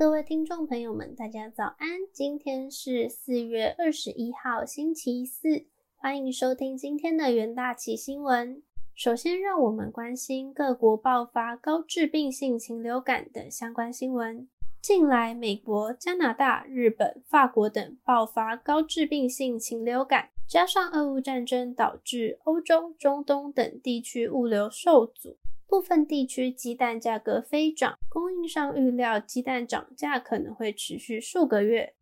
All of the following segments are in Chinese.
各位听众朋友们，大家早安！今天是四月二十一号，星期四，欢迎收听今天的元大旗新闻。首先，让我们关心各国爆发高致病性禽流感的相关新闻。近来，美国、加拿大、日本、法国等爆发高致病性禽流感，加上俄乌战争导致欧洲、中东等地区物流受阻。部分地区鸡蛋价格飞涨，供应商预料鸡蛋涨价可能会持续数个月。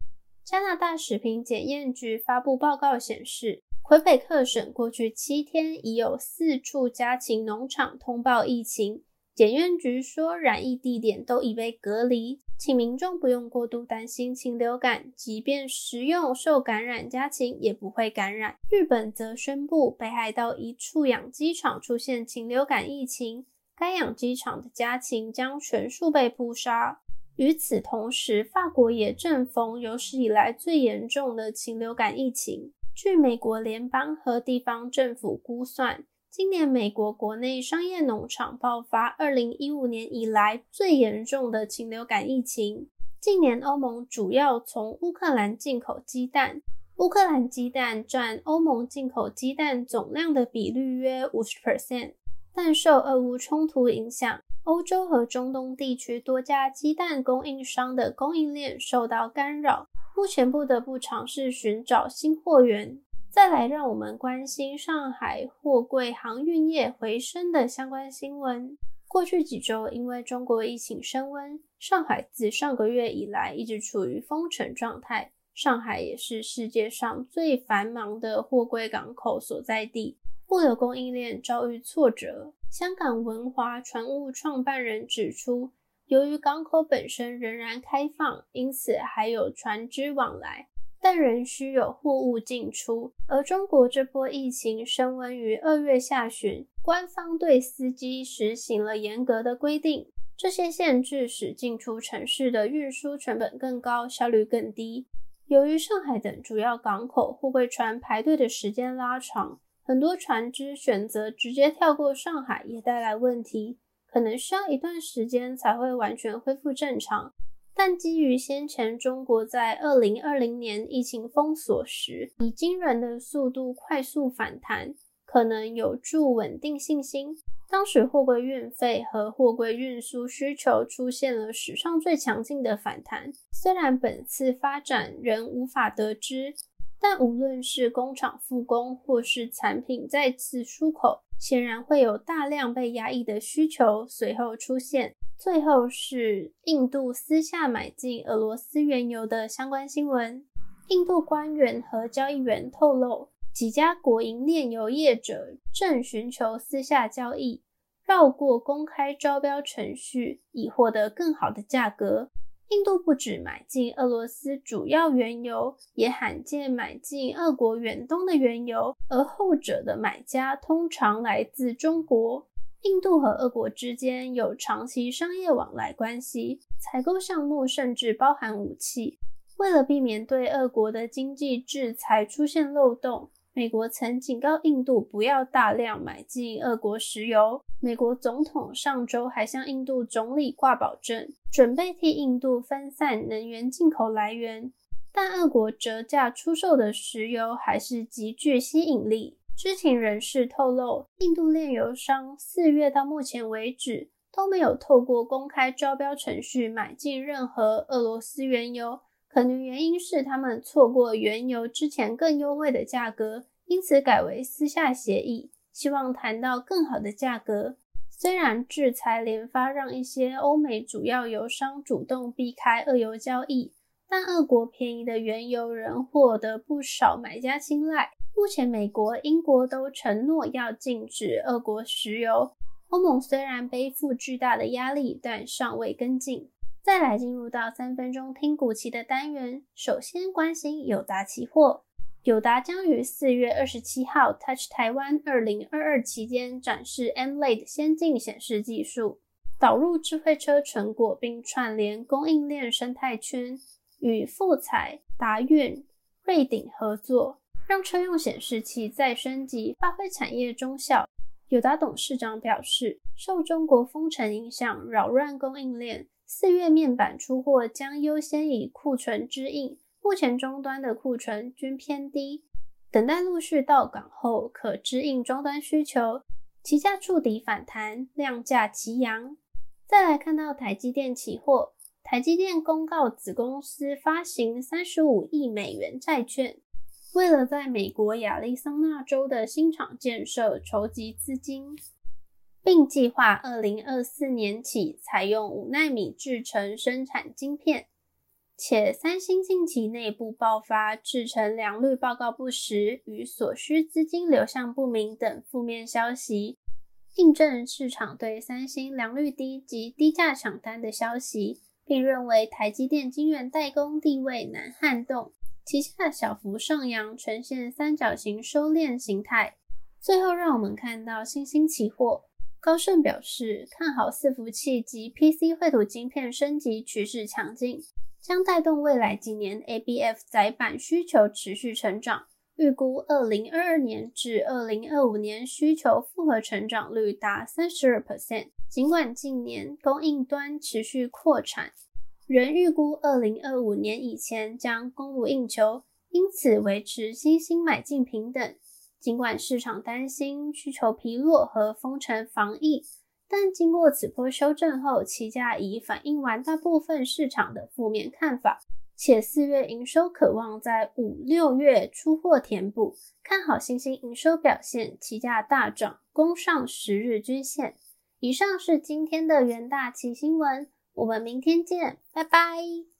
加拿大食品检验局发布报告显示，魁北克省过去七天已有四处家禽农场通报疫情。检验局说，染疫地点都已被隔离，请民众不用过度担心禽流感，即便食用受感染家禽也不会感染。日本则宣布，北海道一处养鸡场出现禽流感疫情。该养鸡场的家禽将全数被扑杀。与此同时，法国也正逢有史以来最严重的禽流感疫情。据美国联邦和地方政府估算，今年美国国内商业农场爆发2015年以来最严重的禽流感疫情。近年，欧盟主要从乌克兰进口鸡蛋，乌克兰鸡蛋占欧盟进口鸡蛋总量的比率约50%。但受俄乌冲突影响，欧洲和中东地区多家鸡蛋供应商的供应链受到干扰，目前不得不尝试寻找新货源。再来，让我们关心上海货柜航运业回升的相关新闻。过去几周，因为中国疫情升温，上海自上个月以来一直处于封城状态。上海也是世界上最繁忙的货柜港口所在地。物流供应链遭遇挫折。香港文华船务创办人指出，由于港口本身仍然开放，因此还有船只往来，但仍需有货物进出。而中国这波疫情升温于二月下旬，官方对司机实行了严格的规定。这些限制使进出城市的运输成本更高，效率更低。由于上海等主要港口货柜船排队的时间拉长。很多船只选择直接跳过上海，也带来问题，可能需要一段时间才会完全恢复正常。但基于先前中国在二零二零年疫情封锁时以惊人的速度快速反弹，可能有助稳定信心。当时货柜运费和货柜运输需求出现了史上最强劲的反弹，虽然本次发展仍无法得知。但无论是工厂复工，或是产品再次出口，显然会有大量被压抑的需求随后出现。最后是印度私下买进俄罗斯原油的相关新闻。印度官员和交易员透露，几家国营炼油业者正寻求私下交易，绕过公开招标程序，以获得更好的价格。印度不止买进俄罗斯主要原油，也罕见买进俄国远东的原油，而后者的买家通常来自中国。印度和俄国之间有长期商业往来关系，采购项目甚至包含武器。为了避免对俄国的经济制裁出现漏洞。美国曾警告印度不要大量买进俄国石油。美国总统上周还向印度总理挂保证，准备替印度分散能源进口来源。但俄国折价出售的石油还是极具吸引力。知情人士透露，印度炼油商四月到目前为止都没有透过公开招标程序买进任何俄罗斯原油。可能原因是他们错过原油之前更优惠的价格，因此改为私下协议，希望谈到更好的价格。虽然制裁连发让一些欧美主要油商主动避开俄油交易，但俄国便宜的原油仍获得不少买家青睐。目前，美国、英国都承诺要禁止俄国石油。欧盟虽然背负巨大的压力，但尚未跟进。再来进入到三分钟听股期的单元，首先关心友达期货。友达将于四月二十七号 Touch 台湾二零二二期间展示 MLED 先进显示技术，导入智慧车成果，并串联供应链生态圈，与富彩、达运、瑞鼎合作，让车用显示器再升级，发挥产业中效。友达董事长表示，受中国封城影响，扰乱供应链。四月面板出货将优先以库存支应，目前终端的库存均偏低，等待陆续到港后可支应终端需求。期价触底反弹，量价齐扬。再来看到台积电期货，台积电公告子公司发行三十五亿美元债券，为了在美国亚利桑那州的新厂建设筹集资金。并计划二零二四年起采用五纳米制程生产晶片，且三星近期内部爆发制程良率报告不实与所需资金流向不明等负面消息，印证市场对三星良率低及低价抢单的消息，并认为台积电晶圆代工地位难撼动，旗下小幅上扬，呈现三角形收敛形态。最后，让我们看到新兴期货。高盛表示，看好伺服器及 PC 绘图晶片升级趋势强劲，将带动未来几年 ABF 载板需求持续成长。预估2022年至2025年需求复合成长率达32%。尽管近年供应端持续扩产，仍预估2025年以前将供不应求，因此维持新兴买进平等。尽管市场担心需求疲弱和封城防疫，但经过此波修正后，期价已反映完大部分市场的负面看法，且四月营收渴望在五六月出货填补，看好新兴营收表现，期价大涨，攻上十日均线。以上是今天的元大旗新闻，我们明天见，拜拜。